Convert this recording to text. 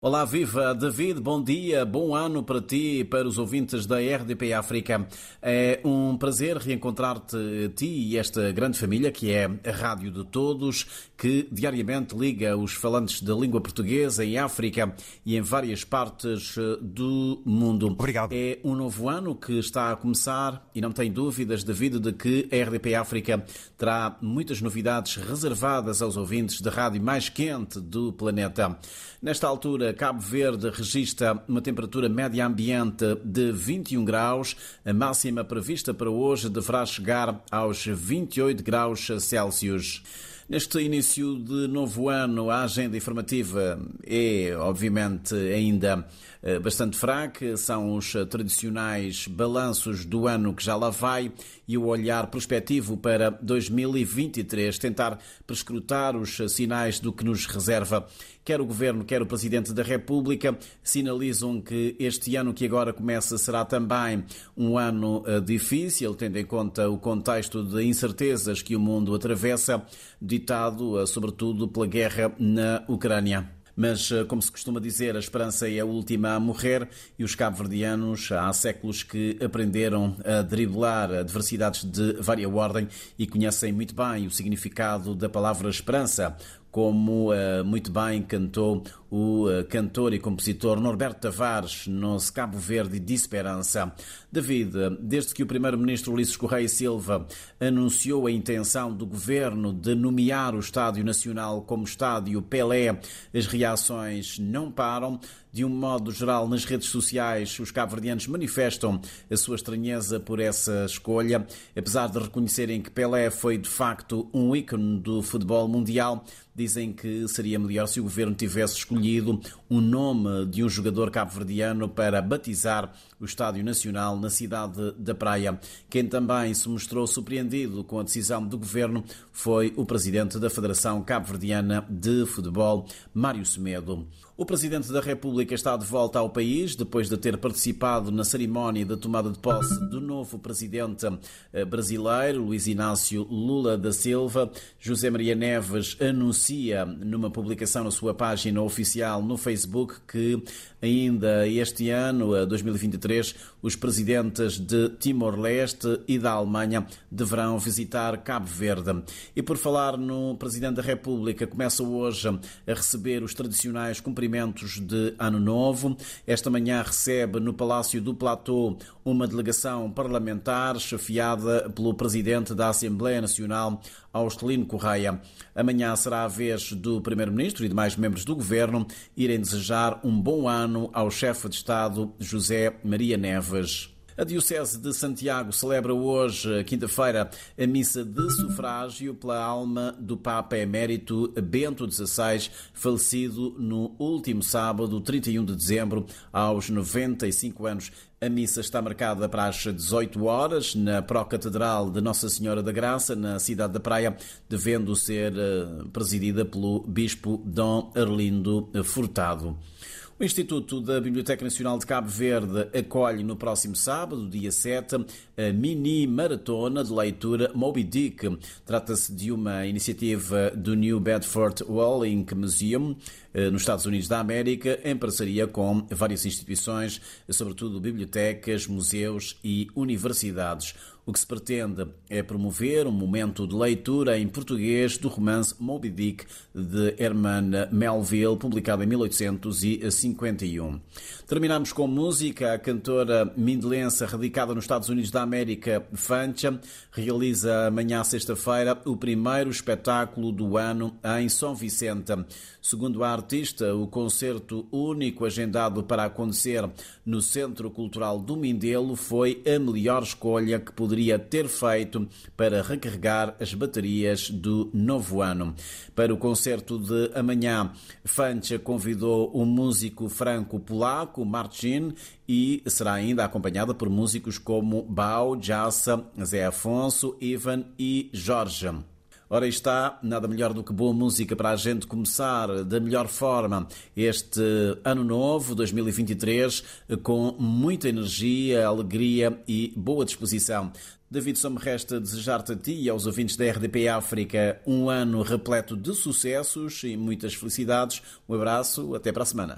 Olá, viva David, bom dia, bom ano para ti e para os ouvintes da RDP África. É um prazer reencontrar-te, ti e esta grande família que é a Rádio de Todos, que diariamente liga os falantes da língua portuguesa em África e em várias partes eh, do mundo. Obrigado. É um novo ano que está a começar e não tem dúvidas, David, de que a RDP África terá muitas novidades reservadas aos ouvintes da rádio mais quente do planeta. Nesta altura, Cabo Verde registra uma temperatura média ambiente de 21 graus. A máxima prevista para hoje deverá chegar aos 28 graus Celsius. Neste início de novo ano, a agenda informativa é, obviamente, ainda eh, bastante fraca. São os tradicionais balanços do ano que já lá vai e o olhar prospectivo para 2023, tentar prescrutar os sinais do que nos reserva. Quer o Governo, quer o Presidente da República sinalizam que este ano que agora começa será também um ano eh, difícil, tendo em conta o contexto de incertezas que o mundo atravessa eh, sobretudo pela guerra na Ucrânia. Mas, eh, como se costuma dizer, a esperança é a última a morrer e os cabo-verdianos há séculos que aprenderam a driblar adversidades de vária ordem e conhecem muito bem o significado da palavra esperança como uh, muito bem cantou o uh, cantor e compositor Norberto Tavares no Cabo Verde de Esperança. David, desde que o primeiro-ministro Ulisses Correia Silva anunciou a intenção do governo de nomear o Estádio Nacional como Estádio Pelé, as reações não param. De um modo geral, nas redes sociais, os cabo-verdianos manifestam a sua estranheza por essa escolha, apesar de reconhecerem que Pelé foi de facto um ícone do futebol mundial dizem que seria melhor se o governo tivesse escolhido o nome de um jogador cabo-verdiano para batizar o Estádio Nacional na cidade da Praia. Quem também se mostrou surpreendido com a decisão do governo foi o presidente da Federação Cabo-Verdiana de Futebol, Mário Semedo. O presidente da República está de volta ao país depois de ter participado na cerimónia da tomada de posse do novo presidente eh, brasileiro, Luiz Inácio Lula da Silva. José Maria Neves anuncia numa publicação na sua página oficial no Facebook que ainda este ano, 2023, os presidentes de Timor-Leste e da Alemanha deverão visitar Cabo Verde. E por falar no presidente da República, começa hoje a receber os tradicionais cumprimentos cumprimentos de Ano Novo. Esta manhã recebe no Palácio do Platô uma delegação parlamentar chefiada pelo Presidente da Assembleia Nacional, Austelino Correia. Amanhã será a vez do Primeiro-Ministro e demais membros do Governo irem desejar um bom ano ao chefe de Estado, José Maria Neves. A Diocese de Santiago celebra hoje, quinta-feira, a missa de sufrágio pela alma do Papa Emérito Bento XVI, falecido no último sábado, 31 de dezembro, aos 95 anos. A missa está marcada para as 18 horas na Pró-Catedral de Nossa Senhora da Graça, na cidade da Praia, devendo ser eh, presidida pelo Bispo Dom Arlindo Furtado. O Instituto da Biblioteca Nacional de Cabo Verde acolhe no próximo sábado, dia 7, a mini maratona de leitura Moby Dick. Trata-se de uma iniciativa do New Bedford Walling Museum, nos Estados Unidos da América, em parceria com várias instituições, sobretudo bibliotecas, museus e universidades. O que se pretende é promover um momento de leitura em português do romance Moby Dick de Herman Melville, publicado em 1851. Terminamos com música. A cantora mindelense radicada nos Estados Unidos da América, Fancha, realiza amanhã, sexta-feira, o primeiro espetáculo do ano em São Vicente. Segundo a o concerto único agendado para acontecer no Centro Cultural do Mindelo foi a melhor escolha que poderia poderia ter feito para recarregar as baterias do novo ano. Para o concerto de amanhã, Fancha convidou o músico franco-polaco Marcin e será ainda acompanhada por músicos como Bau, Jassa, Zé Afonso, Ivan e Jorge. Ora está, nada melhor do que boa música para a gente começar da melhor forma este ano novo, 2023, com muita energia, alegria e boa disposição. David, só me resta desejar-te a ti e aos ouvintes da RDP África um ano repleto de sucessos e muitas felicidades. Um abraço, até para a semana.